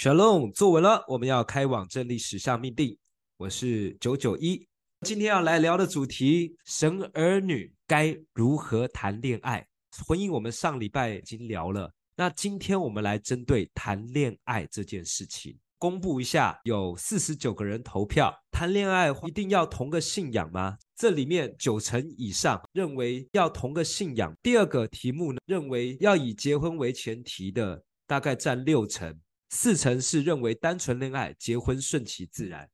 Shalom，坐稳了，我们要开往真理使向命定。我是九九一，今天要来聊的主题：神儿女该如何谈恋爱？婚姻我们上礼拜已经聊了，那今天我们来针对谈恋爱这件事情，公布一下，有四十九个人投票，谈恋爱一定要同个信仰吗？这里面九成以上认为要同个信仰。第二个题目呢，认为要以结婚为前提的，大概占六成。四成是认为单纯恋爱，结婚顺其自然。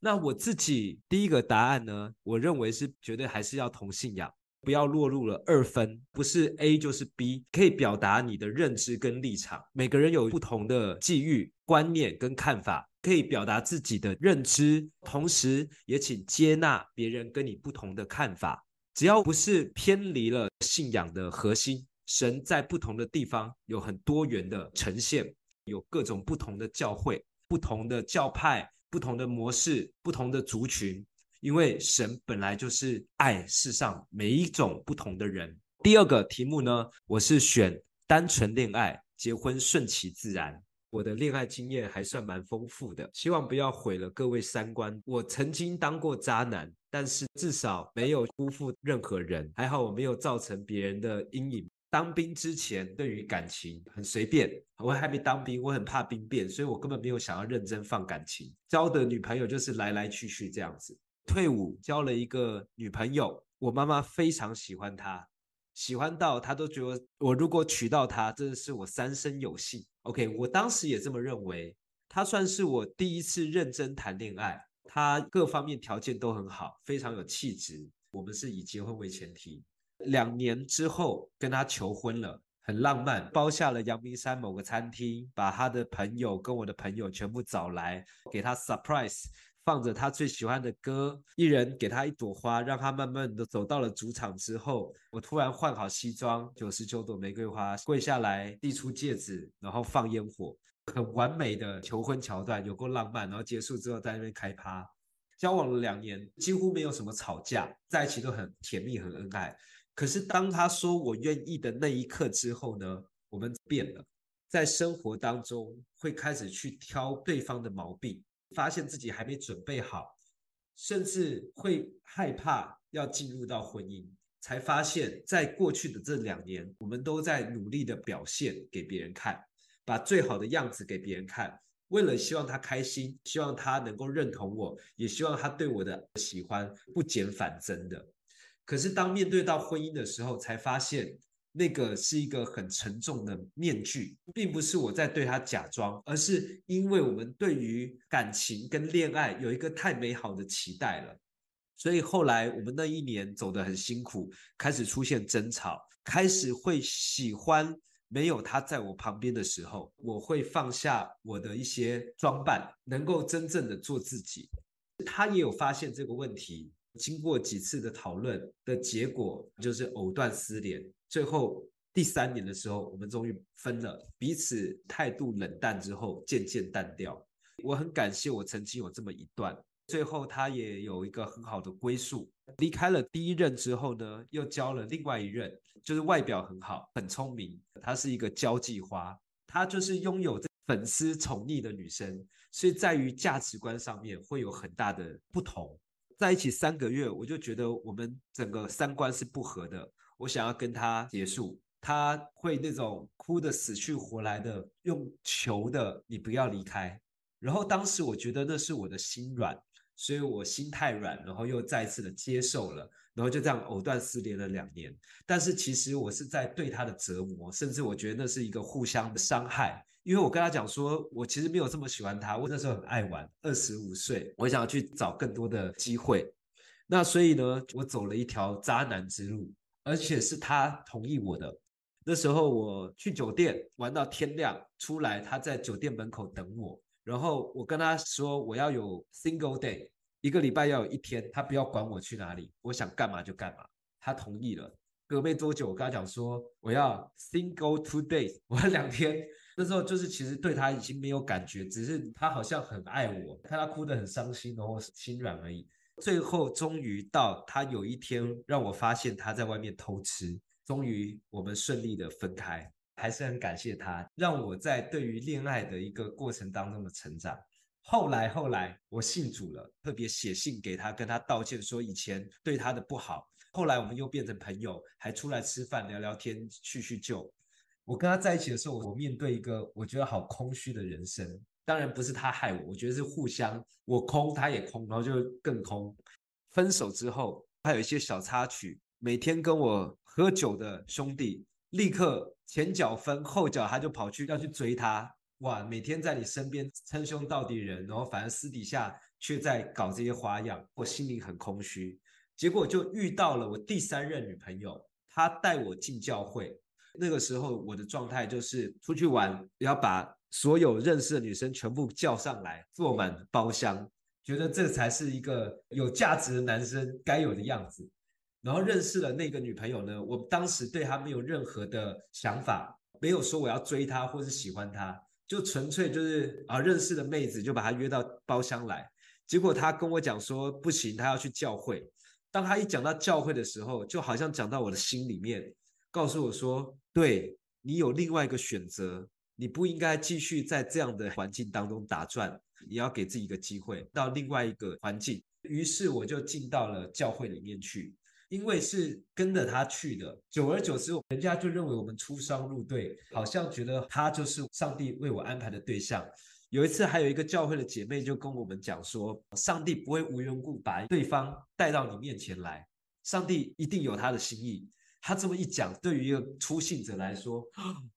那我自己第一个答案呢，我认为是绝对还是要同信仰，不要落入了二分，不是 A 就是 B，可以表达你的认知跟立场。每个人有不同的际遇、观念跟看法，可以表达自己的认知，同时也请接纳别人跟你不同的看法。只要不是偏离了信仰的核心，神在不同的地方有很多元的呈现。有各种不同的教会、不同的教派、不同的模式、不同的族群，因为神本来就是爱世上每一种不同的人。第二个题目呢，我是选单纯恋爱，结婚顺其自然。我的恋爱经验还算蛮丰富的，希望不要毁了各位三观。我曾经当过渣男，但是至少没有辜负任何人，还好我没有造成别人的阴影。当兵之前，对于感情很随便。我还没当兵，我很怕兵变，所以我根本没有想要认真放感情。交的女朋友就是来来去去这样子。退伍交了一个女朋友，我妈妈非常喜欢她，喜欢到她都觉得我如果娶到她，真的是我三生有幸。OK，我当时也这么认为。她算是我第一次认真谈恋爱，她各方面条件都很好，非常有气质。我们是以结婚为前提。两年之后跟他求婚了，很浪漫，包下了阳明山某个餐厅，把他的朋友跟我的朋友全部找来，给他 surprise，放着他最喜欢的歌，一人给他一朵花，让他慢慢的走到了主场之后，我突然换好西装，九十九朵玫瑰花，跪下来递出戒指，然后放烟火，很完美的求婚桥段，有够浪漫，然后结束之后在那边开趴，交往了两年，几乎没有什么吵架，在一起都很甜蜜，很恩爱。可是当他说我愿意的那一刻之后呢，我们变了，在生活当中会开始去挑对方的毛病，发现自己还没准备好，甚至会害怕要进入到婚姻，才发现，在过去的这两年，我们都在努力的表现给别人看，把最好的样子给别人看，为了希望他开心，希望他能够认同我，也希望他对我的喜欢不减反增的。可是当面对到婚姻的时候，才发现那个是一个很沉重的面具，并不是我在对他假装，而是因为我们对于感情跟恋爱有一个太美好的期待了，所以后来我们那一年走得很辛苦，开始出现争吵，开始会喜欢没有他在我旁边的时候，我会放下我的一些装扮，能够真正的做自己。他也有发现这个问题。经过几次的讨论的结果，就是藕断丝连。最后第三年的时候，我们终于分了，彼此态度冷淡之后，渐渐淡掉。我很感谢我曾经有这么一段。最后他也有一个很好的归宿。离开了第一任之后呢，又交了另外一任，就是外表很好，很聪明。她是一个交际花，她就是拥有这粉丝宠溺的女生，所以在于价值观上面会有很大的不同。在一起三个月，我就觉得我们整个三观是不合的。我想要跟他结束，他会那种哭得死去活来的，用求的你不要离开。然后当时我觉得那是我的心软，所以我心太软，然后又再次的接受了，然后就这样藕断丝连了两年。但是其实我是在对他的折磨，甚至我觉得那是一个互相的伤害。因为我跟他讲说，我其实没有这么喜欢他，我那时候很爱玩，二十五岁，我想要去找更多的机会。那所以呢，我走了一条渣男之路，而且是他同意我的。那时候我去酒店玩到天亮，出来他在酒店门口等我，然后我跟他说我要有 single day，一个礼拜要有一天，他不要管我去哪里，我想干嘛就干嘛，他同意了。隔没多久，我跟他讲说我要 single two days，我要两天。那时候就是其实对他已经没有感觉，只是他好像很爱我，看他哭得很伤心，然后心软而已。最后终于到他有一天让我发现他在外面偷吃，终于我们顺利的分开。还是很感谢他，让我在对于恋爱的一个过程当中的成长。后来，后来我信主了，特别写信给他，跟他道歉，说以前对他的不好。后来我们又变成朋友，还出来吃饭聊聊天，叙叙旧。我跟他在一起的时候，我面对一个我觉得好空虚的人生。当然不是他害我，我觉得是互相，我空他也空，然后就更空。分手之后，还有一些小插曲。每天跟我喝酒的兄弟，立刻前脚分，后脚他就跑去要去追他。哇，每天在你身边称兄道弟人，然后反而私底下却在搞这些花样，我心里很空虚。结果就遇到了我第三任女朋友，她带我进教会。那个时候我的状态就是出去玩，要把。所有认识的女生全部叫上来，坐满包厢，觉得这才是一个有价值的男生该有的样子。然后认识了那个女朋友呢，我当时对她没有任何的想法，没有说我要追她或是喜欢她，就纯粹就是啊认识的妹子就把她约到包厢来。结果她跟我讲说不行，她要去教会。当她一讲到教会的时候，就好像讲到我的心里面，告诉我说，对，你有另外一个选择。你不应该继续在这样的环境当中打转，你要给自己一个机会到另外一个环境。于是我就进到了教会里面去，因为是跟着他去的。久而久之，人家就认为我们出双入对，好像觉得他就是上帝为我安排的对象。有一次，还有一个教会的姐妹就跟我们讲说，上帝不会无缘故把对方带到你面前来，上帝一定有他的心意。他这么一讲，对于一个初信者来说，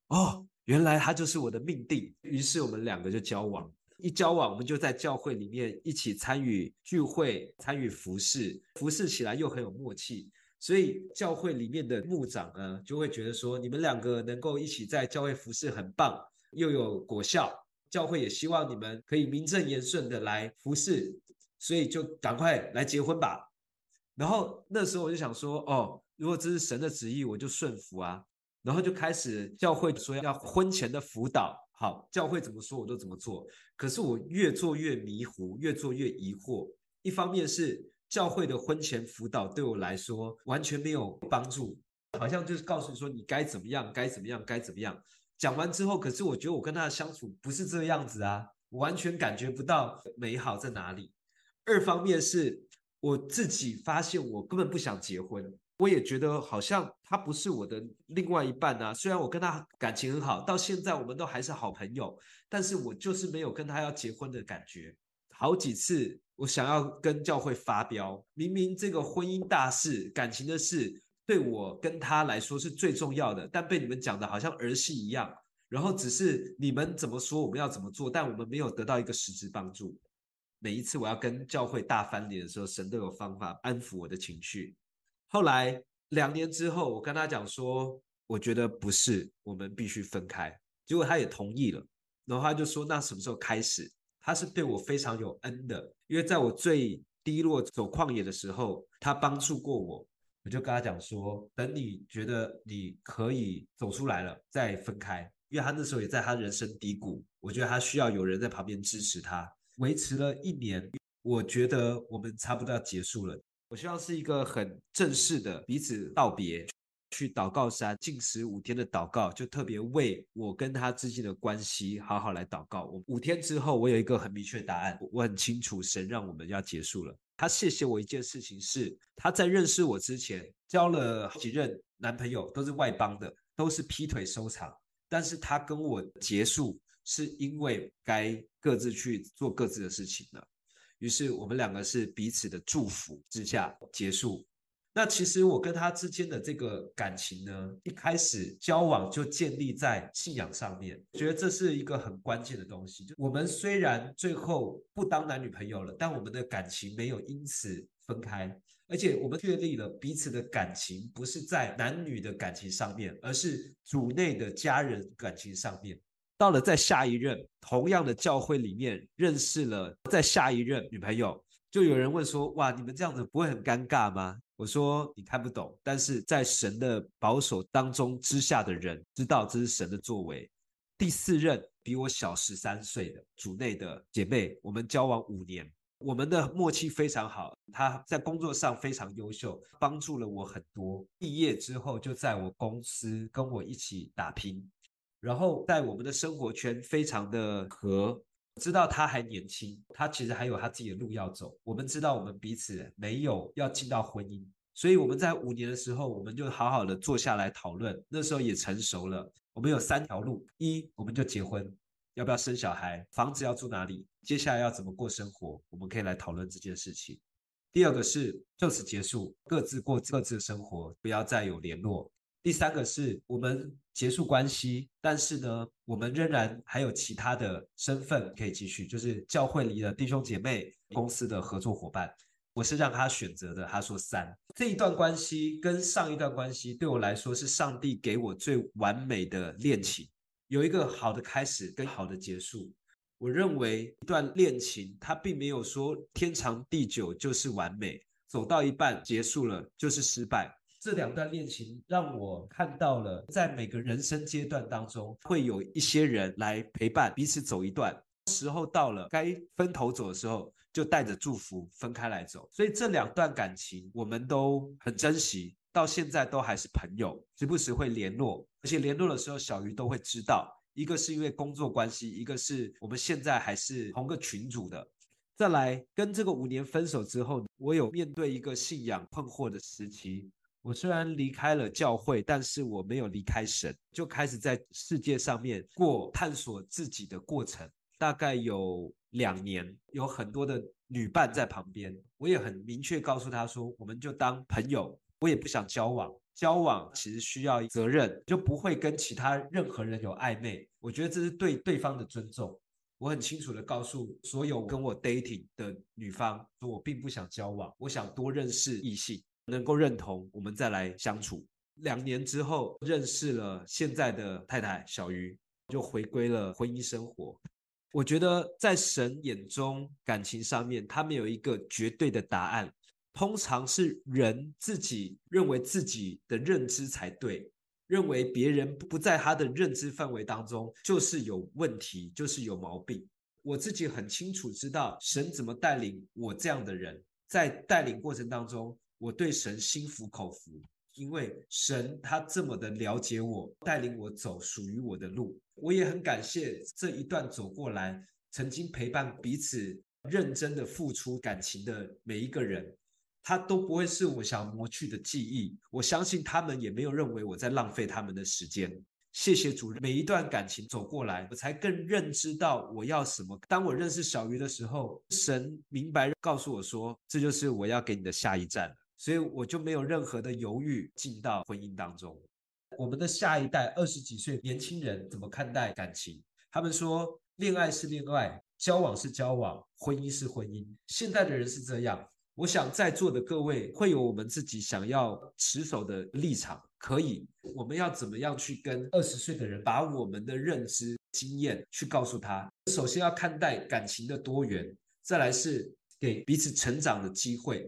哦。原来他就是我的命定，于是我们两个就交往。一交往，我们就在教会里面一起参与聚会，参与服侍，服侍起来又很有默契。所以教会里面的牧长呢，就会觉得说，你们两个能够一起在教会服侍很棒，又有果效。教会也希望你们可以名正言顺的来服侍，所以就赶快来结婚吧。然后那时候我就想说，哦，如果这是神的旨意，我就顺服啊。然后就开始教会说要婚前的辅导，好，教会怎么说我都怎么做。可是我越做越迷糊，越做越疑惑。一方面是教会的婚前辅导对我来说完全没有帮助，好像就是告诉你说你该怎么样，该怎么样，该怎么样。讲完之后，可是我觉得我跟他的相处不是这个样子啊，我完全感觉不到美好在哪里。二方面是我自己发现我根本不想结婚。我也觉得好像他不是我的另外一半啊，虽然我跟他感情很好，到现在我们都还是好朋友，但是我就是没有跟他要结婚的感觉。好几次我想要跟教会发飙，明明这个婚姻大事、感情的事，对我跟他来说是最重要的，但被你们讲的好像儿戏一样，然后只是你们怎么说我们要怎么做，但我们没有得到一个实质帮助。每一次我要跟教会大翻脸的时候，神都有方法安抚我的情绪。后来两年之后，我跟他讲说，我觉得不是，我们必须分开。结果他也同意了，然后他就说，那什么时候开始？他是对我非常有恩的，因为在我最低落、走旷野的时候，他帮助过我。我就跟他讲说，等你觉得你可以走出来了，再分开。因为他那时候也在他人生低谷，我觉得他需要有人在旁边支持他。维持了一年，我觉得我们差不多要结束了。我希望是一个很正式的彼此道别，去祷告山禁食五天的祷告，就特别为我跟他之间的关系好好来祷告。我五天之后，我有一个很明确的答案，我很清楚神让我们要结束了。他谢谢我一件事情是，他在认识我之前交了好几任男朋友，都是外邦的，都是劈腿收场。但是他跟我结束，是因为该各自去做各自的事情了。于是我们两个是彼此的祝福之下结束。那其实我跟他之间的这个感情呢，一开始交往就建立在信仰上面，觉得这是一个很关键的东西。就我们虽然最后不当男女朋友了，但我们的感情没有因此分开，而且我们确立了彼此的感情不是在男女的感情上面，而是主内的家人感情上面。到了在下一任同样的教会里面认识了在下一任女朋友，就有人问说：“哇，你们这样子不会很尴尬吗？”我说：“你看不懂，但是在神的保守当中之下的人知道这是神的作为。”第四任比我小十三岁的主内的姐妹，我们交往五年，我们的默契非常好。她在工作上非常优秀，帮助了我很多。毕业之后就在我公司跟我一起打拼。然后在我们的生活圈非常的合。知道他还年轻，他其实还有他自己的路要走。我们知道我们彼此没有要进到婚姻，所以我们在五年的时候，我们就好好的坐下来讨论。那时候也成熟了，我们有三条路：一，我们就结婚，要不要生小孩，房子要住哪里，接下来要怎么过生活，我们可以来讨论这件事情。第二个是就此结束，各自过各自的生活，不要再有联络。第三个是我们结束关系，但是呢，我们仍然还有其他的身份可以继续，就是教会里的弟兄姐妹、公司的合作伙伴。我是让他选择的，他说三。这一段关系跟上一段关系对我来说是上帝给我最完美的恋情，有一个好的开始跟好的结束。我认为一段恋情它并没有说天长地久就是完美，走到一半结束了就是失败。这两段恋情让我看到了，在每个人生阶段当中，会有一些人来陪伴彼此走一段。时候到了，该分头走的时候，就带着祝福分开来走。所以这两段感情我们都很珍惜，到现在都还是朋友，时不时会联络，而且联络的时候，小鱼都会知道。一个是因为工作关系，一个是我们现在还是同个群组的。再来跟这个五年分手之后，我有面对一个信仰困惑的时期。我虽然离开了教会，但是我没有离开神，就开始在世界上面过探索自己的过程。大概有两年，有很多的女伴在旁边，我也很明确告诉她说，我们就当朋友，我也不想交往。交往其实需要责任，就不会跟其他任何人有暧昧。我觉得这是对对方的尊重。我很清楚地告诉所有跟我 dating 的女方，说我并不想交往，我想多认识异性。能够认同，我们再来相处。两年之后，认识了现在的太太小鱼，就回归了婚姻生活。我觉得在神眼中，感情上面，他没有一个绝对的答案，通常是人自己认为自己的认知才对，认为别人不在他的认知范围当中，就是有问题，就是有毛病。我自己很清楚知道神怎么带领我这样的人，在带领过程当中。我对神心服口服，因为神他这么的了解我，带领我走属于我的路。我也很感谢这一段走过来，曾经陪伴彼此、认真的付出感情的每一个人，他都不会是我想磨去的记忆。我相信他们也没有认为我在浪费他们的时间。谢谢主任，每一段感情走过来，我才更认知到我要什么。当我认识小鱼的时候，神明白告诉我说，这就是我要给你的下一站。所以我就没有任何的犹豫进到婚姻当中。我们的下一代二十几岁年轻人怎么看待感情？他们说，恋爱是恋爱，交往是交往，婚姻是婚姻。现在的人是这样。我想在座的各位会有我们自己想要持守的立场，可以。我们要怎么样去跟二十岁的人把我们的认知经验去告诉他？首先要看待感情的多元，再来是给彼此成长的机会。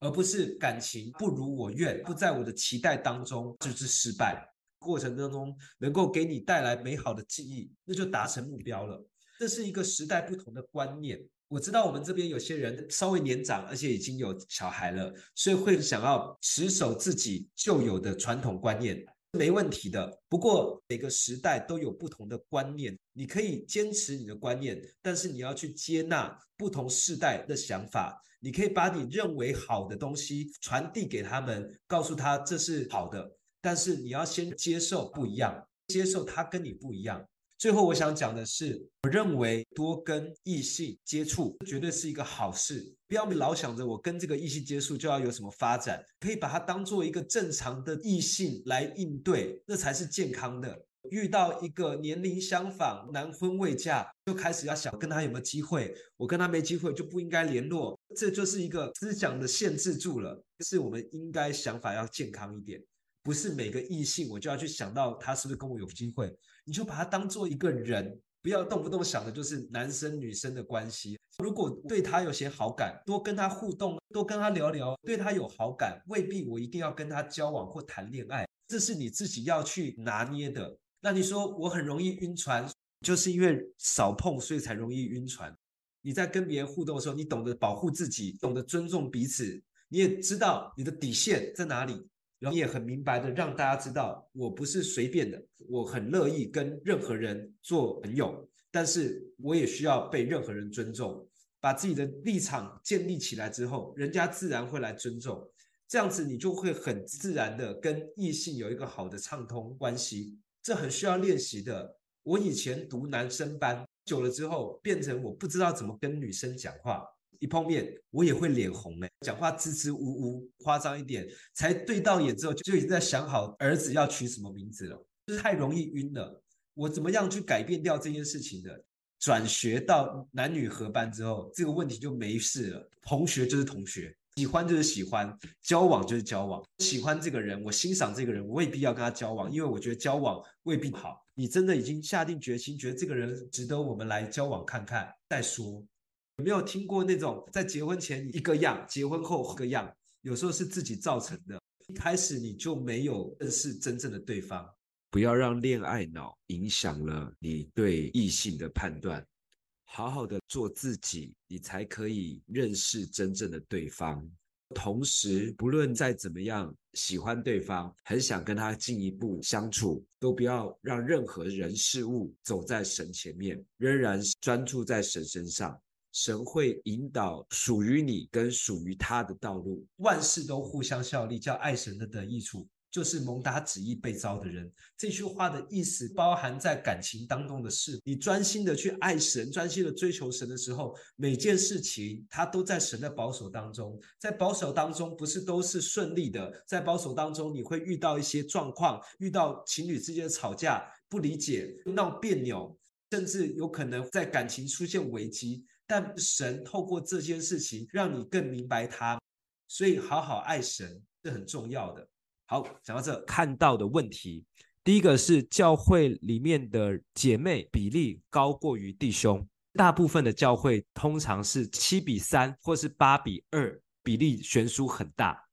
而不是感情不如我愿，不在我的期待当中，就是失败。过程当中能够给你带来美好的记忆，那就达成目标了。这是一个时代不同的观念。我知道我们这边有些人稍微年长，而且已经有小孩了，所以会想要持守自己旧有的传统观念。没问题的，不过每个时代都有不同的观念，你可以坚持你的观念，但是你要去接纳不同世代的想法。你可以把你认为好的东西传递给他们，告诉他这是好的，但是你要先接受不一样，接受他跟你不一样。最后我想讲的是，我认为多跟异性接触绝对是一个好事。不要老想着我跟这个异性接触就要有什么发展，可以把它当做一个正常的异性来应对，那才是健康的。遇到一个年龄相仿、男婚未嫁，就开始要想跟他有没有机会，我跟他没机会就不应该联络，这就是一个思想的限制住了。是我们应该想法要健康一点，不是每个异性我就要去想到他是不是跟我有机会。你就把他当做一个人，不要动不动想的就是男生女生的关系。如果对他有些好感，多跟他互动，多跟他聊聊。对他有好感，未必我一定要跟他交往或谈恋爱，这是你自己要去拿捏的。那你说我很容易晕船，就是因为少碰，所以才容易晕船。你在跟别人互动的时候，你懂得保护自己，懂得尊重彼此，你也知道你的底线在哪里。你也很明白的让大家知道，我不是随便的，我很乐意跟任何人做朋友，但是我也需要被任何人尊重。把自己的立场建立起来之后，人家自然会来尊重。这样子你就会很自然的跟异性有一个好的畅通关系，这很需要练习的。我以前读男生班久了之后，变成我不知道怎么跟女生讲话。一碰面，我也会脸红哎，讲话支支吾吾，夸张一点，才对到眼之后，就已经在想好儿子要取什么名字了，就是太容易晕了。我怎么样去改变掉这件事情的？转学到男女合班之后，这个问题就没事了。同学就是同学，喜欢就是喜欢，交往就是交往。喜欢这个人，我欣赏这个人，我未必要跟他交往，因为我觉得交往未必好。你真的已经下定决心，觉得这个人值得我们来交往看看再说。有没有听过那种在结婚前一个样，结婚后一个样？有时候是自己造成的。一开始你就没有认识真正的对方，不要让恋爱脑影响了你对异性的判断。好好的做自己，你才可以认识真正的对方。同时，不论再怎么样喜欢对方，很想跟他进一步相处，都不要让任何人事物走在神前面，仍然专注在神身上。神会引导属于你跟属于他的道路，万事都互相效力，叫爱神的得益处，就是蒙他旨意被招的人。这句话的意思包含在感情当中的事，你专心的去爱神，专心的追求神的时候，每件事情他都在神的保守当中，在保守当中不是都是顺利的，在保守当中你会遇到一些状况，遇到情侣之间的吵架、不理解、闹别扭，甚至有可能在感情出现危机。但神透过这件事情让你更明白他，所以好好爱神是很重要的。好，讲到这，看到的问题，第一个是教会里面的姐妹比例高过于弟兄，大部分的教会通常是七比三或是八比二，比例悬殊很大。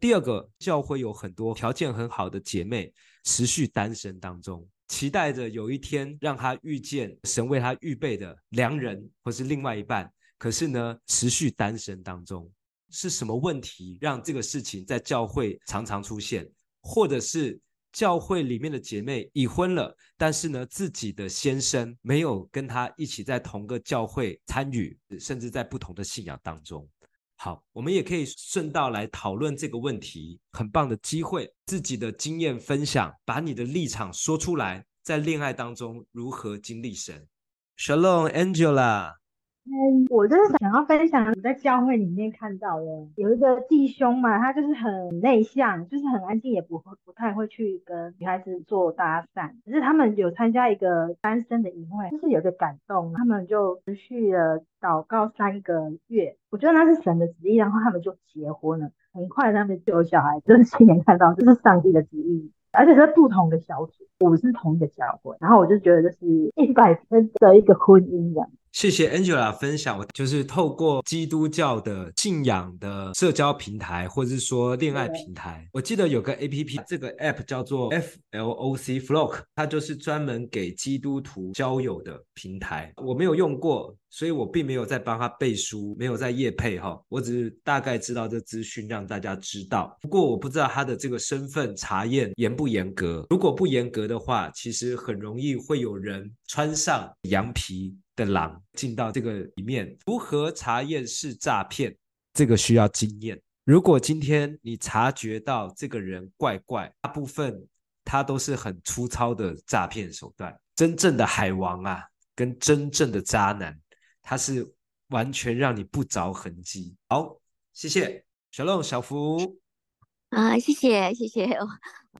第二个，教会有很多条件很好的姐妹持续单身当中。期待着有一天让他遇见神为他预备的良人或是另外一半，可是呢，持续单身当中，是什么问题让这个事情在教会常常出现？或者是教会里面的姐妹已婚了，但是呢，自己的先生没有跟他一起在同个教会参与，甚至在不同的信仰当中。好，我们也可以顺道来讨论这个问题，很棒的机会，自己的经验分享，把你的立场说出来，在恋爱当中如何经历神。Shalom Angela。嗯，我就是想要分享我在教会里面看到的，有一个弟兄嘛，他就是很内向，就是很安静，也不会不太会去跟女孩子做搭讪。可是他们有参加一个单身的营会，就是有个感动，他们就持续了祷告三个月。我觉得那是神的旨意，然后他们就结婚了，很快他们就有小孩。就是亲眼看到，这是上帝的旨意，而且是不同的小组，我们是同一个教会，然后我就觉得这是一百分的一个婚姻这样。谢谢 Angela 分享，我就是透过基督教的信仰的社交平台，或者是说恋爱平台。我记得有个 APP，这个 App 叫做 FLOC Flock，它就是专门给基督徒交友的平台。我没有用过，所以我并没有在帮他背书，没有在业配哈。我只是大概知道这资讯，让大家知道。不过我不知道他的这个身份查验严不严格。如果不严格的话，其实很容易会有人穿上羊皮的狼进到这个里面，如何查验是诈骗？这个需要经验。如果今天你察觉到这个人怪怪，大部分他都是很粗糙的诈骗手段。真正的海王啊，跟真正的渣男，他是完全让你不着痕迹。好，谢谢小龙小福啊，谢谢谢谢，我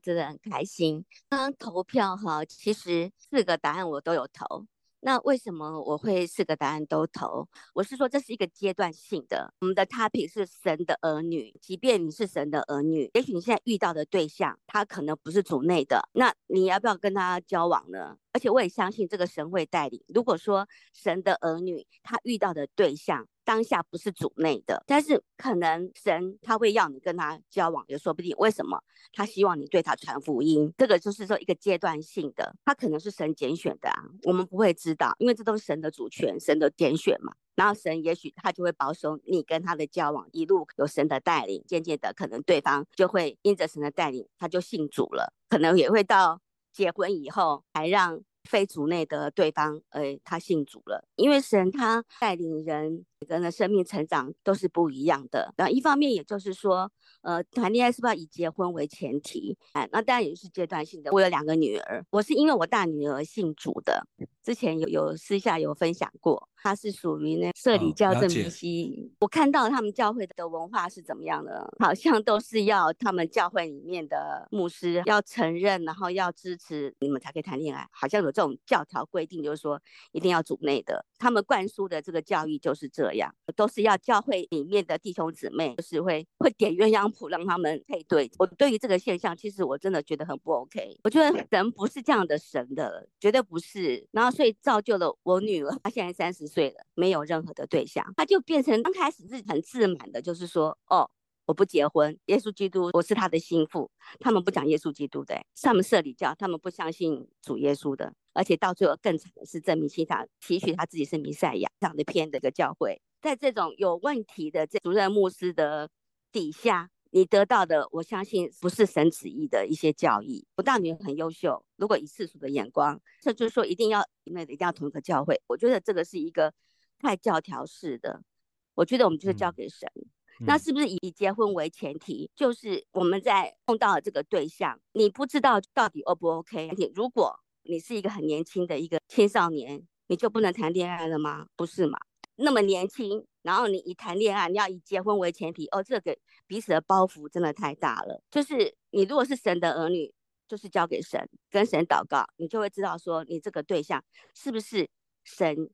真的很开心。刚刚投票哈，其实四个答案我都有投。那为什么我会四个答案都投？我是说这是一个阶段性的。我们的 topic 是神的儿女，即便你是神的儿女，也许你现在遇到的对象他可能不是主内的，那你要不要跟他交往呢？而且我也相信这个神会带领。如果说神的儿女他遇到的对象当下不是主内的，但是可能神他会要你跟他交往，也说不定。为什么？他希望你对他传福音，这个就是说一个阶段性的，他可能是神拣选的啊，我们不会知道，因为这都是神的主权，神的拣选嘛。然后神也许他就会保守你跟他的交往，一路有神的带领，渐渐的可能对方就会因着神的带领，他就信主了，可能也会到结婚以后还让。非主内的对方，呃，他信主了，因为神他带领人，每个人的生命成长都是不一样的。然后一方面，也就是说，呃，谈恋爱是不是要以结婚为前提？哎，那当然也是阶段性的。我有两个女儿，我是因为我大女儿信主的，之前有有私下有分享过。她是属于那社里教正明熙，我看到他们教会的文化是怎么样的，好像都是要他们教会里面的牧师要承认，然后要支持你们才可以谈恋爱，好像有这种教条规定，就是说一定要组内的，他们灌输的这个教育就是这样，都是要教会里面的弟兄姊妹就是会会点鸳鸯谱让他们配对。我对于这个现象，其实我真的觉得很不 OK，我觉得神不是这样的神的，绝对不是。然后所以造就了我女儿，她现在三十。岁了，没有任何的对象，她就变成刚开始是很自满的，就是说，哦，我不结婚，耶稣基督我是他的心腹。他们不讲耶稣基督的，他们社里教，他们不相信主耶稣的，而且到最后更惨的是证明信他提取他自己是弥赛亚，这样的偏的一个教会，在这种有问题的这主任牧师的底下。你得到的，我相信不是神旨意的一些教义。不但你很优秀，如果以世俗的眼光，这就是说一定要因为一定要同一个教会，我觉得这个是一个太教条式的。我觉得我们就是交给神。嗯、那是不是以结婚为前提？就是我们在碰到了这个对象，你不知道到底 O 不 OK？如果你是一个很年轻的一个青少年，你就不能谈恋爱了吗？不是嘛？那么年轻，然后你一谈恋爱，你要以结婚为前提，哦，这个彼此的包袱真的太大了。就是你如果是神的儿女，就是交给神，跟神祷告，你就会知道说，你这个对象是不是神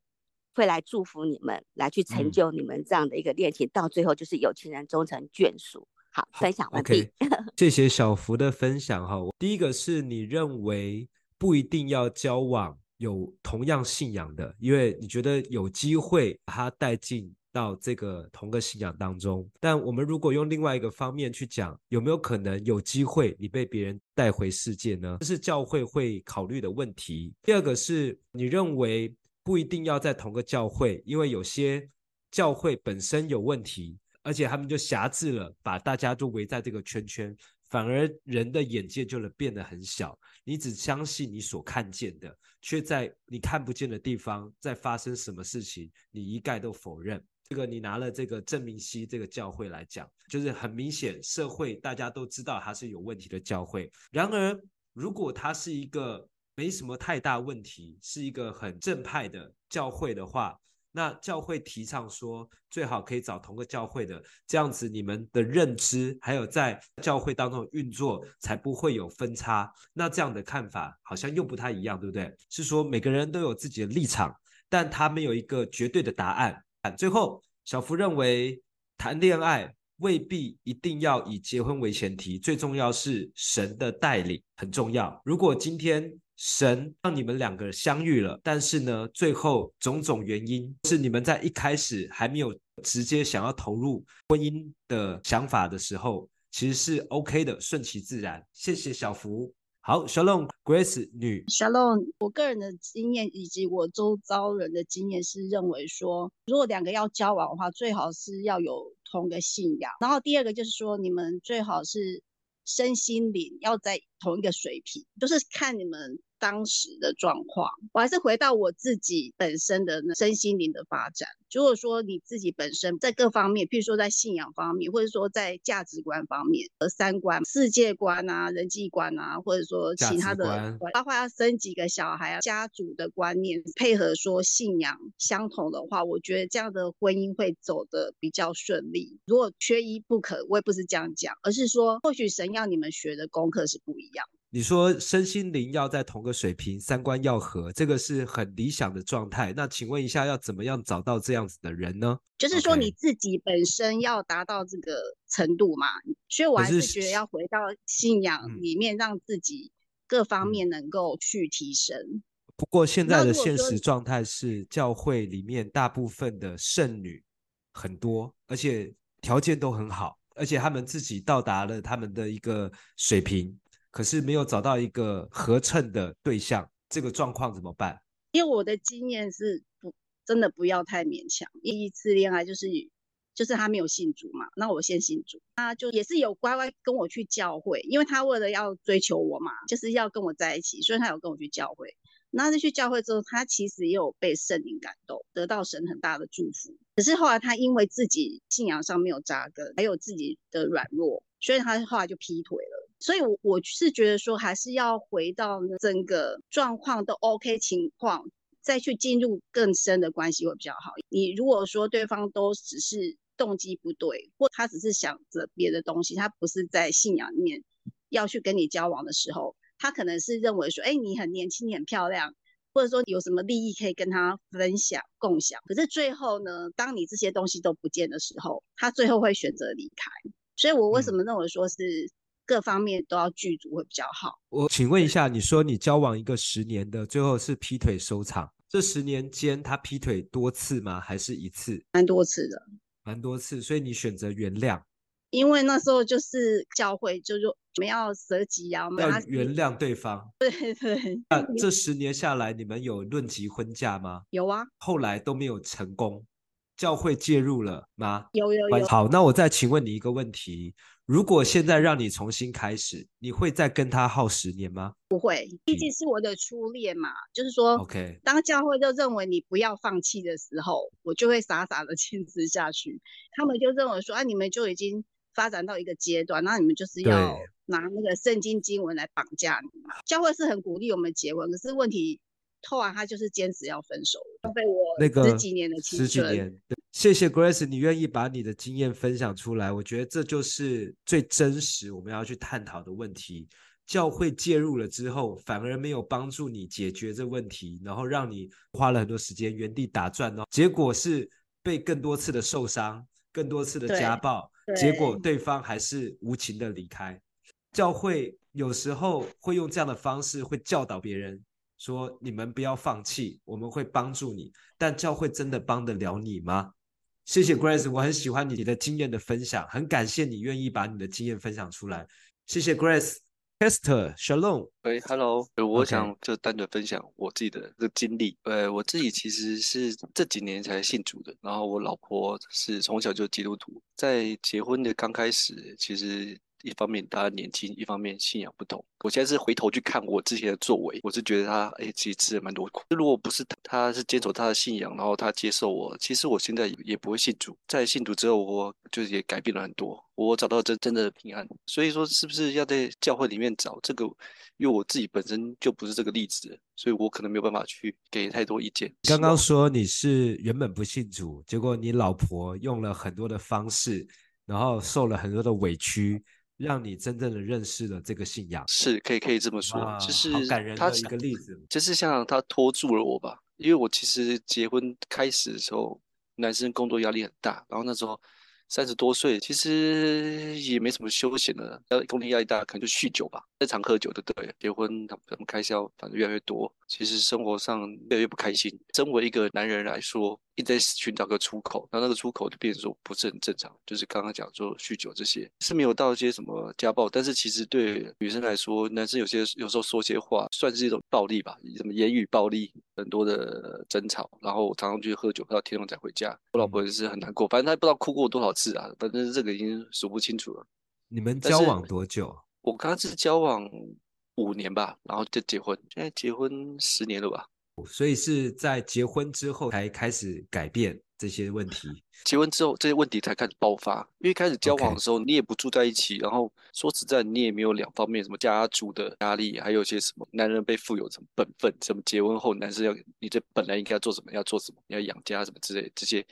会来祝福你们，来去成就你们这样的一个恋情，嗯、到最后就是有情人终成眷属。好，好分享完毕。Okay. 谢谢小福的分享哈。第一个是你认为不一定要交往。有同样信仰的，因为你觉得有机会把他带进到这个同个信仰当中。但我们如果用另外一个方面去讲，有没有可能有机会你被别人带回世界呢？这是教会会考虑的问题。第二个是你认为不一定要在同个教会，因为有些教会本身有问题，而且他们就辖制了，把大家都围在这个圈圈。反而人的眼界就能变得很小，你只相信你所看见的，却在你看不见的地方在发生什么事情，你一概都否认。这个你拿了这个正明熙这个教会来讲，就是很明显，社会大家都知道它是有问题的教会。然而，如果它是一个没什么太大问题，是一个很正派的教会的话。那教会提倡说，最好可以找同个教会的，这样子你们的认知还有在教会当中运作才不会有分差。那这样的看法好像又不太一样，对不对？是说每个人都有自己的立场，但他没有一个绝对的答案。最后，小福认为谈恋爱未必一定要以结婚为前提，最重要是神的带领很重要。如果今天，神让你们两个相遇了，但是呢，最后种种原因是你们在一开始还没有直接想要投入婚姻的想法的时候，其实是 OK 的，顺其自然。谢谢小福。好，Shalom Grace 女，Shalom。我个人的经验以及我周遭人的经验是认为说，如果两个要交往的话，最好是要有同个信仰。然后第二个就是说，你们最好是身心灵要在同一个水平，就是看你们。当时的状况，我还是回到我自己本身的身心灵的发展。如果说你自己本身在各方面，譬如说在信仰方面，或者说在价值观方面、和三观、世界观啊、人际观啊，或者说其他的观，包括要生几个小孩啊、家族的观念配合，说信仰相同的话，我觉得这样的婚姻会走得比较顺利。如果缺一不可，我也不是这样讲，而是说或许神要你们学的功课是不一样。你说身心灵要在同个水平，三观要合，这个是很理想的状态。那请问一下，要怎么样找到这样子的人呢？就是说你自己本身要达到这个程度嘛。所以我还是觉得要回到信仰里面，让自己各方面能够去提升。嗯。不过现在的现实状态是，教会里面大部分的圣女很多，而且条件都很好，而且他们自己到达了他们的一个水平，可是没有找到一个合衬的对象，这个状况怎么办？因为我的经验是不真的不要太勉强，第一次恋爱就是。就是他没有信主嘛，那我先信主，他就也是有乖乖跟我去教会，因为他为了要追求我嘛，就是要跟我在一起，所以他有跟我去教会。那他去教会之后，他其实也有被圣灵感动，得到神很大的祝福。可是后来他因为自己信仰上没有扎根，还有自己的软弱，所以他后来就劈腿了。所以，我我是觉得说，还是要回到整个状况都 OK 情况，再去进入更深的关系会比较好。你如果说对方都只是动机不对，或他只是想着别的东西，他不是在信仰里面要去跟你交往的时候，他可能是认为说，哎，你很年轻，你很漂亮，或者说有什么利益可以跟他分享、共享。可是最后呢，当你这些东西都不见的时候，他最后会选择离开。所以我为什么认为说是各方面都要具足会比较好？我请问一下，你说你交往一个十年的，最后是劈腿收场，这十年间他劈腿多次吗？还是一次？蛮多次的。蛮多次，所以你选择原谅，因为那时候就是教会，就是我们要舍己啊，我们要原谅对方。对 对。那这十年下来，你们有论及婚嫁吗？有啊。后来都没有成功，教会介入了吗？有有有。好，那我再请问你一个问题。如果现在让你重新开始，你会再跟他耗十年吗？不会，毕竟是我的初恋嘛。就是说，OK，当教会就认为你不要放弃的时候，我就会傻傻的坚持下去。他们就认为说，啊，你们就已经发展到一个阶段，那你们就是要拿那个圣经经文来绑架你嘛。教会是很鼓励我们结婚，可是问题。后来他就是坚持要分手，浪费我那个十几年的青春。十几年，对，谢谢 Grace，你愿意把你的经验分享出来，我觉得这就是最真实我们要去探讨的问题。教会介入了之后，反而没有帮助你解决这问题，然后让你花了很多时间原地打转哦。结果是被更多次的受伤，更多次的家暴，结果对方还是无情的离开。教会有时候会用这样的方式会教导别人。说你们不要放弃，我们会帮助你。但教会真的帮得了你吗？谢谢 Grace，我很喜欢你的经验的分享，很感谢你愿意把你的经验分享出来。谢谢 Grace Grace，Pastor，Shalom。喂，Hello，我想就单纯分享我自己的这个经历。呃，我自己其实是这几年才信主的，然后我老婆是从小就基督徒，在结婚的刚开始，其实。一方面大家年轻，一方面信仰不同。我现在是回头去看我之前的作为，我是觉得他哎，其实吃了蛮多苦。如果不是他，他是坚守他的信仰，然后他接受我，其实我现在也不会信主。在信主之后，我就是也改变了很多，我找到真真的平安。所以说，是不是要在教会里面找这个？因为我自己本身就不是这个例子，所以我可能没有办法去给太多意见。刚刚说你是原本不信主，结果你老婆用了很多的方式，然后受了很多的委屈。让你真正的认识了这个信仰，是可以可以这么说，就是好感人的一个例子，就是像他拖住了我吧，因为我其实结婚开始的时候，男生工作压力很大，然后那时候。三十多岁，其实也没什么休闲的，要工作压力大，可能就酗酒吧，经常喝酒的，对。结婚他们开销反正越来越多，其实生活上越来越不开心。身为一个男人来说，一直在寻找个出口，然后那个出口就变成说不是很正常，就是刚刚讲说酗酒这些是没有到一些什么家暴，但是其实对女生来说，男生有些有时候说些话算是一种暴力吧，什么言语暴力，很多的争吵，然后我常常去喝酒，喝到天亮才回家，我老婆也是很难过，反正她不知道哭过多少次。啊，反正这个已经数不清楚了。你们交往多久？我刚是交往五年吧，然后就结婚，现在结婚十年了吧。所以是在结婚之后才开始改变这些问题。结婚之后这些问题才开始爆发，因为开始交往的时候你也不住在一起然后说实在你也没有两方面什么家族的压力，还有一些什么男人被赋有什么本分，什么结婚后男生要你这本来应该要做什么，要做什么，你要养家什么之类这些。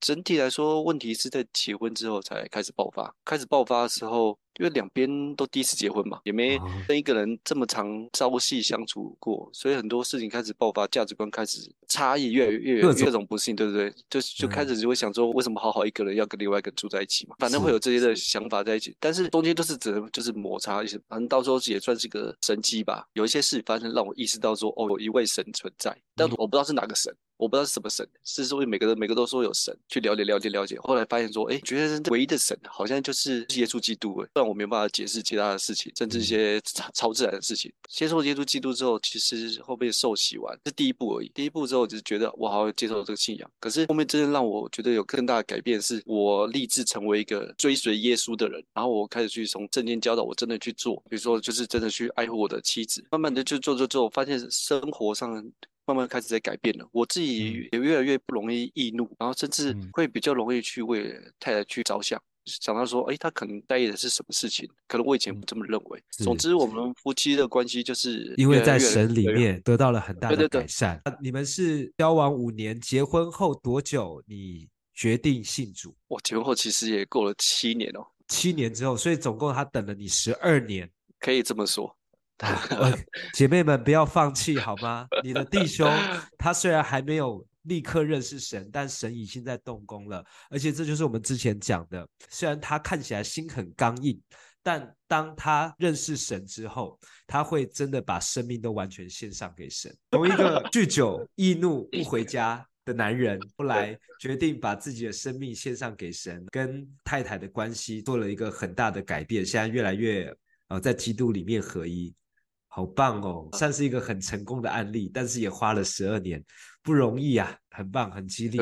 整体来说，问题是在结婚之后才开始爆发。开始爆发的时候，因为两边都第一次结婚嘛，也没跟一个人这么长朝夕相处过，所以很多事情开始爆发，价值观开始差异越来越越各种不幸，对不对？就就开始就会想说，为什么好好一个人要跟另外一个人住在一起嘛？反正会有这些的想法在一起，但是中间都是只能就是摩擦一些，反正到时候也算是个神机吧。有一些事发生让我意识到说，哦，有一位神存在，但我不知道是哪个神。我不知道是什么神，是说每个人每个都说有神，去了解了解了解，后来发现说，哎，觉得唯一的神好像就是耶稣基督，哎，不然我没有办法解释其他的事情，甚至一些超超自然的事情。接受耶稣基督之后，其实后面受洗完是第一步而已，第一步之后就是觉得我好好接受这个信仰，可是后面真正让我觉得有更大的改变，是我立志成为一个追随耶稣的人，然后我开始去从正念教导，我真的去做，比如说就是真的去爱护我的妻子，慢慢的就做做做，发现生活上。慢慢开始在改变了，我自己也越来越不容易易怒，然后甚至会比较容易去为太太去着想，想到说，哎，他可能在意的是什么事情？可能我以前不这么认为。总之，我们夫妻的关系就是因为在神里面得到了很大的改善。你们是交往五年，结婚后多久你决定信主？我结婚后其实也过了七年哦，七年之后，所以总共他等了你十二年，可以这么说。姐妹们不要放弃好吗？你的弟兄 他虽然还没有立刻认识神，但神已经在动工了。而且这就是我们之前讲的，虽然他看起来心很刚硬，但当他认识神之后，他会真的把生命都完全献上给神。从一个酗酒、易怒、不回家的男人，后来决定把自己的生命献上给神，跟太太的关系做了一个很大的改变，现在越来越呃在基督里面合一。好棒哦，算是一个很成功的案例，但是也花了十二年，不容易啊，很棒，很激励。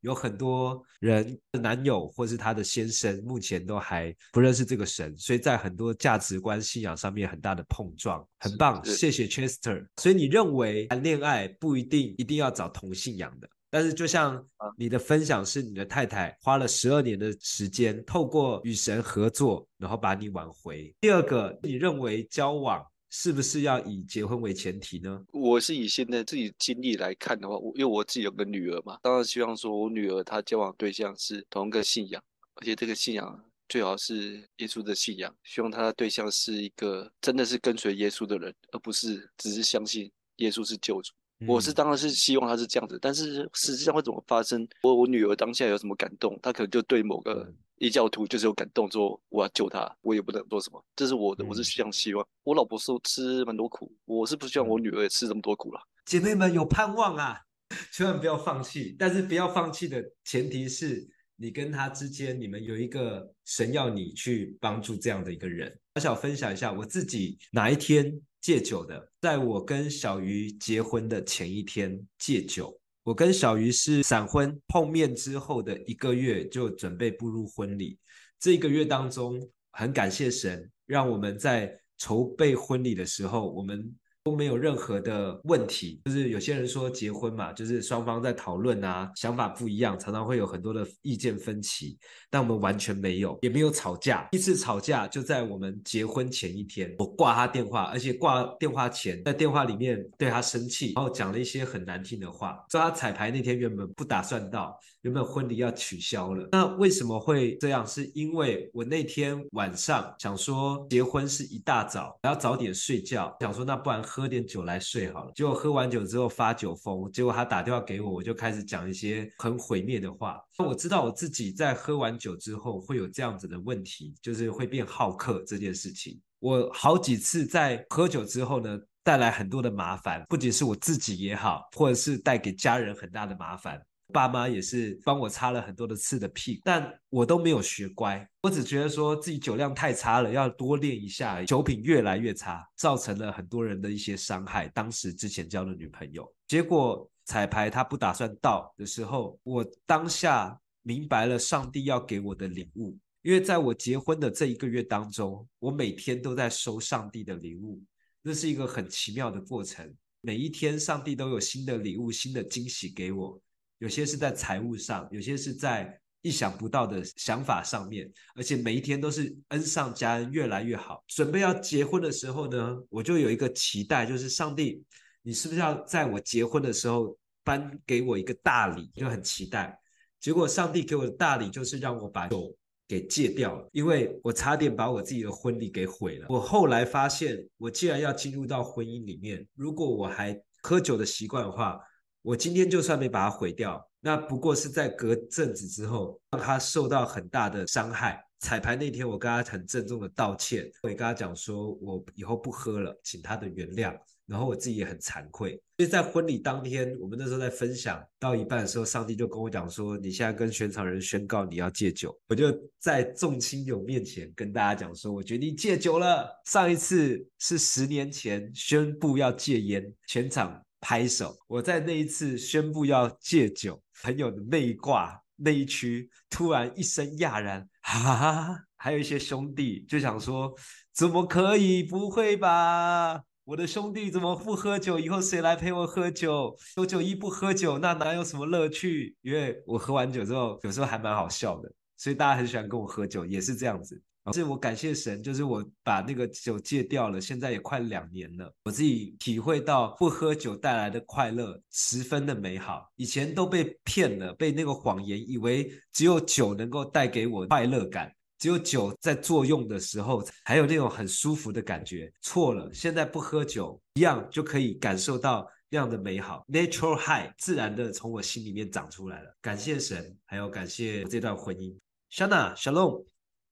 有很多人的男友或是他的先生，目前都还不认识这个神，所以在很多价值观、信仰上面很大的碰撞，很棒。谢谢 Chester。所以你认为谈恋爱不一定一定要找同信仰的，但是就像你的分享是，你的太太花了十二年的时间，透过与神合作，然后把你挽回。第二个，你认为交往，是不是要以结婚为前提呢？我是以现在自己经历来看的话，我因为我自己有个女儿嘛，当然希望说我女儿她交往对象是同一个信仰，而且这个信仰最好是耶稣的信仰，希望她的对象是一个真的是跟随耶稣的人，而不是只是相信耶稣是救主。嗯、我是当然是希望她是这样子，但是实际上会怎么发生？我我女儿当下有什么感动，她可能就对某个。异教徒就是有感动，说我要救他，我也不能做什么。这是我的，我是非常希望。我老婆说吃蛮多苦，我是不希望我女儿也吃这么多苦了。姐妹们有盼望啊，千万不要放弃。但是不要放弃的前提是你跟他之间，你们有一个神要你去帮助这样的一个人。我想分享一下我自己哪一天戒酒的，在我跟小鱼结婚的前一天戒酒。我跟小鱼是闪婚碰面之后的一个月就准备步入婚礼，这一个月当中很感谢神，让我们在筹备婚礼的时候，我们。都没有任何的问题，就是有些人说结婚嘛，就是双方在讨论啊，想法不一样，常常会有很多的意见分歧，但我们完全没有，也没有吵架。一次吵架就在我们结婚前一天，我挂他电话，而且挂电话前在电话里面对他生气，然后讲了一些很难听的话。说他彩排那天原本不打算到，原本婚礼要取消了。那为什么会这样？是因为我那天晚上想说结婚是一大早，我要早点睡觉，想说那不然。喝点酒来睡好了，结果喝完酒之后发酒疯，结果他打电话给我，我就开始讲一些很毁灭的话。那我知道我自己在喝完酒之后会有这样子的问题，就是会变好客这件事情。我好几次在喝酒之后呢，带来很多的麻烦，不仅是我自己也好，或者是带给家人很大的麻烦。爸妈也是帮我擦了很多的次的屁，但我都没有学乖。我只觉得说自己酒量太差了，要多练一下。酒品越来越差，造成了很多人的一些伤害。当时之前交的女朋友，结果彩排他不打算到的时候，我当下明白了上帝要给我的礼物。因为在我结婚的这一个月当中，我每天都在收上帝的礼物，这是一个很奇妙的过程。每一天，上帝都有新的礼物、新的惊喜给我。有些是在财务上，有些是在意想不到的想法上面，而且每一天都是恩上加恩，越来越好。准备要结婚的时候呢，我就有一个期待，就是上帝，你是不是要在我结婚的时候颁给我一个大礼？就很期待。结果上帝给我的大礼就是让我把酒给戒掉了，因为我差点把我自己的婚礼给毁了。我后来发现，我既然要进入到婚姻里面，如果我还喝酒的习惯的话，我今天就算没把它毁掉，那不过是在隔阵子之后，让他受到很大的伤害。彩排那天，我跟他很郑重的道歉，我也跟他讲说，我以后不喝了，请他的原谅。然后我自己也很惭愧。所以在婚礼当天，我们那时候在分享到一半的时候，上帝就跟我讲说：“你现在跟全场人宣告你要戒酒。”我就在众亲友面前跟大家讲说：“我决定戒酒了。”上一次是十年前宣布要戒烟，全场拍手。我在那一次宣布要戒酒，朋友的那一挂那一区突然一声讶然，哈哈哈，还有一些兄弟就想说：“怎么可以？不会吧？”我的兄弟怎么不喝酒？以后谁来陪我喝酒？九九一不喝酒，那哪有什么乐趣？因为我喝完酒之后，有时候还蛮好笑的，所以大家很喜欢跟我喝酒，也是这样子。是我感谢神，就是我把那个酒戒掉了，现在也快两年了。我自己体会到不喝酒带来的快乐十分的美好。以前都被骗了，被那个谎言以为只有酒能够带给我快乐感。只有酒在作用的时候，还有那种很舒服的感觉。错了，现在不喝酒，一样就可以感受到那样的美好。Natural high 自然的从我心里面长出来了。感谢神，还有感谢这段婚姻 shana 小龙。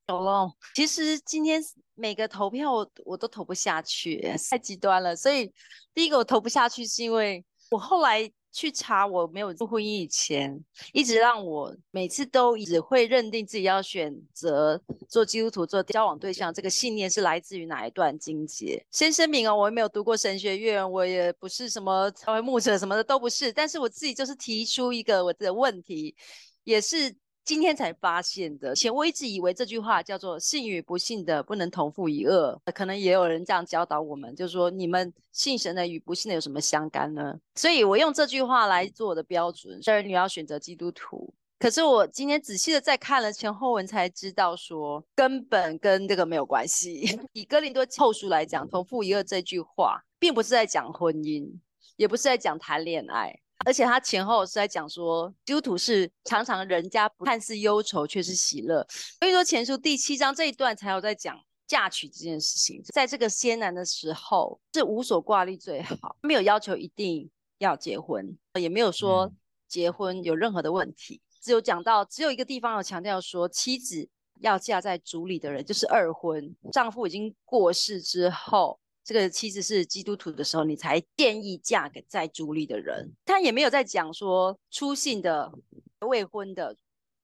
Shana，Shalom，Shalom。其实今天每个投票我我都投不下去，太极端了。所以第一个我投不下去，是因为我后来。去查我没有做婚姻以前，一直让我每次都只会认定自己要选择做基督徒做交往对象，这个信念是来自于哪一段经节？先声明哦，我也没有读过神学院，我也不是什么成为牧者什么的都不是，但是我自己就是提出一个我的问题，也是。今天才发现的，前我一直以为这句话叫做“信与不信的不能同父一轭”，可能也有人这样教导我们，就是说你们信神的与不信的有什么相干呢？所以我用这句话来做我的标准，虽然你要选择基督徒，可是我今天仔细的再看了前后文，才知道说根本跟这个没有关系。以哥林多后书来讲，“同父一轭”这句话，并不是在讲婚姻，也不是在讲谈恋爱。而且他前后是在讲说，基督徒是常常人家看似忧愁，却是喜乐。所以说前书第七章这一段才有在讲嫁娶这件事情。在这个艰难的时候，是无所挂虑最好，没有要求一定要结婚，也没有说结婚有任何的问题。只有讲到只有一个地方有强调说，妻子要嫁在主里的人，就是二婚，丈夫已经过世之后。这个妻子是基督徒的时候，你才建议嫁给在主里的人。他也没有在讲说出信的未婚的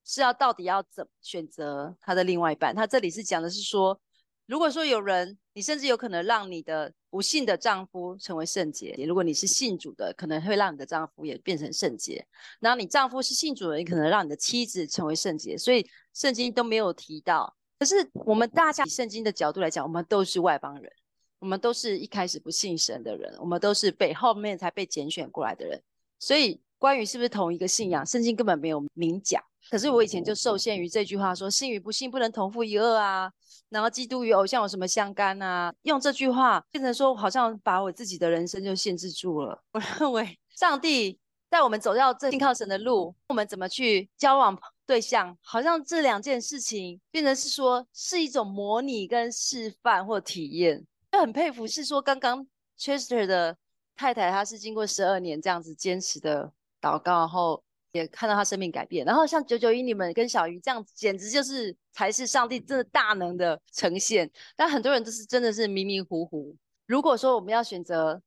是要到底要怎选择他的另外一半。他这里是讲的是说，如果说有人，你甚至有可能让你的不信的丈夫成为圣洁。如果你是信主的，可能会让你的丈夫也变成圣洁。然后你丈夫是信主的，你可能让你的妻子成为圣洁。所以圣经都没有提到。可是我们大家以圣经的角度来讲，我们都是外邦人。我们都是一开始不信神的人，我们都是被后面才被拣选过来的人，所以关于是不是同一个信仰，圣经根本没有明讲。可是我以前就受限于这句话说，说信与不信不能同负一恶啊，然后基督与偶像有什么相干啊？用这句话变成说，好像把我自己的人生就限制住了。我认为上帝带我们走到这信靠神的路，我们怎么去交往对象，好像这两件事情变成是说是一种模拟跟示范或体验。就很佩服，是说刚刚 Chester 的太太，她是经过十二年这样子坚持的祷告，然后也看到她生命改变。然后像九九一你们跟小鱼这样子，简直就是才是上帝真的大能的呈现。但很多人都是真的是迷迷糊糊。如果说我们要选择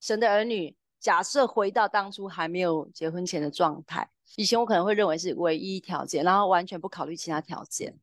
神的儿女，假设回到当初还没有结婚前的状态，以前我可能会认为是唯一条件，然后完全不考虑其他条件。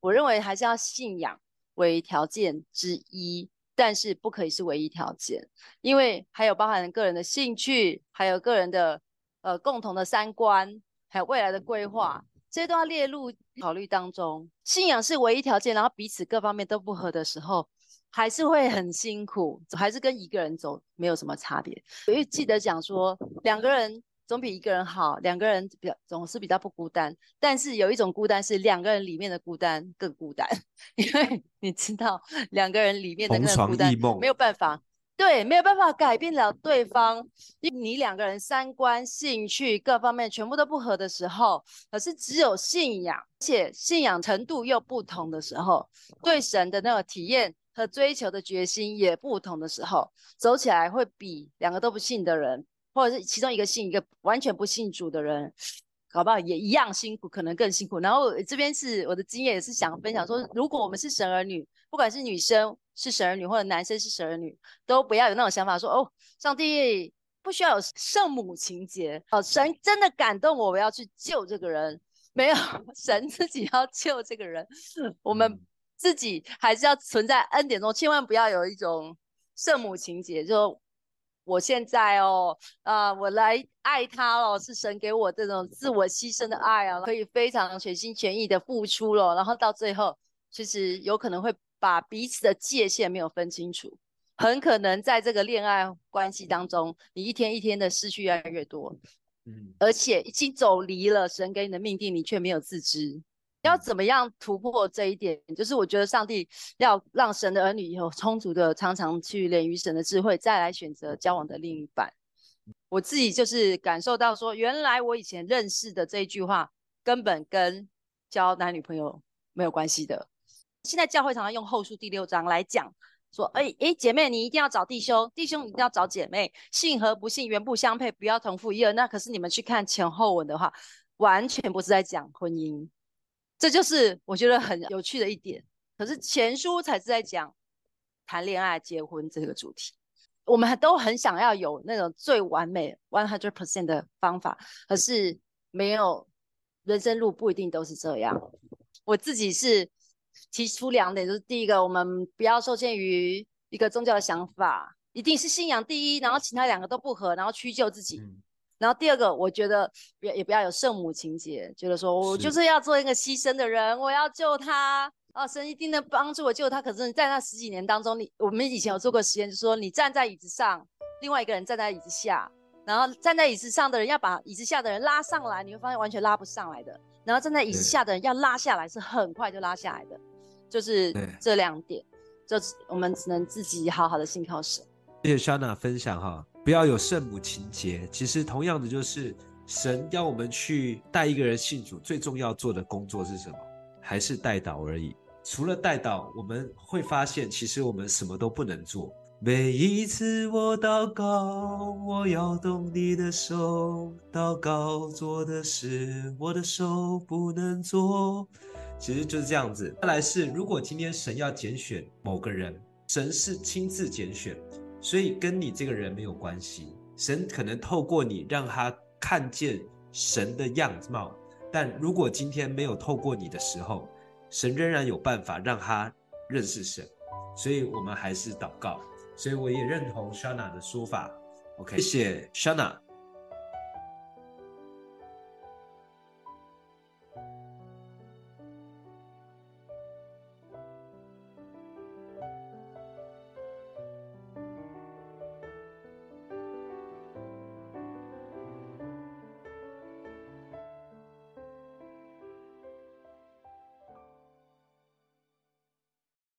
我认为还是要信仰为条件之一。但是不可以是唯一条件，因为还有包含个人的兴趣，还有个人的呃共同的三观，还有未来的规划，这些都要列入考虑当中。信仰是唯一条件，然后彼此各方面都不合的时候，还是会很辛苦，还是跟一个人走没有什么差别。所以记得讲说两个人。总比一个人好，两个人比较总是比较不孤单。但是有一种孤单是两个人里面的孤单更孤单，因为你知道两个人里面的那个孤单没有办法，对，没有办法改变了对方。你两个人三观、兴趣各方面全部都不合的时候，可是只有信仰，而且信仰程度又不同的时候，对神的那个体验和追求的决心也不同的时候，走起来会比两个都不信的人。或者是其中一个信一个完全不信主的人，搞不好也一样辛苦，可能更辛苦。然后这边是我的经验，也是想分享说，如果我们是神儿女，不管是女生是神儿女，或者男生是神儿女，都不要有那种想法说，哦，上帝不需要有圣母情节哦，神真的感动我，我要去救这个人，没有，神自己要救这个人，我们自己还是要存在恩典中，千万不要有一种圣母情节，就。我现在哦，啊、呃，我来爱他了，是神给我这种自我牺牲的爱啊，可以非常全心全意的付出了，然后到最后，其实有可能会把彼此的界限没有分清楚，很可能在这个恋爱关系当中，你一天一天的失去越来越多，嗯，而且已经走离了神给你的命定，你却没有自知。要怎么样突破这一点？就是我觉得上帝要让神的儿女有充足的、常常去连于神的智慧，再来选择交往的另一半。我自己就是感受到说，原来我以前认识的这一句话，根本跟交男女朋友没有关系的。现在教会常常用后书第六章来讲，说：哎哎，姐妹你一定要找弟兄，弟兄你一定要找姐妹，信和不信原不相配，不要同父一儿。那可是你们去看前后文的话，完全不是在讲婚姻。这就是我觉得很有趣的一点。可是前书才是在讲谈恋爱、结婚这个主题。我们还都很想要有那种最完美 one hundred percent 的方法，可是没有，人生路不一定都是这样。我自己是提出两点，就是第一个，我们不要受限于一个宗教的想法，一定是信仰第一，然后其他两个都不合，然后屈就自己。然后第二个，我觉得也也不要有圣母情节，觉得说我就是要做一个牺牲的人，我要救他啊，神一定能帮助我救他。可是你在那十几年当中，你我们以前有做过实验，就是说你站在椅子上，另外一个人站在椅子下，然后站在椅子上的人要把椅子下的人拉上来，你会发现完全拉不上来的。然后站在椅子下的人要拉下来，是很快就拉下来的。就是这两点，就是我们只能自己好好的信靠神。谢谢 Shana 分享哈。不要有圣母情结，其实同样的就是神要我们去带一个人信主，最重要做的工作是什么？还是带导而已。除了带导，我们会发现其实我们什么都不能做。每一次我祷告，我要动你的手，祷告做的事，我的手不能做。其实就是这样子。再来是，如果今天神要拣选某个人，神是亲自拣选。所以跟你这个人没有关系，神可能透过你让他看见神的样貌，但如果今天没有透过你的时候，神仍然有办法让他认识神。所以我们还是祷告。所以我也认同 Shana 的说法。OK，谢谢 Shana。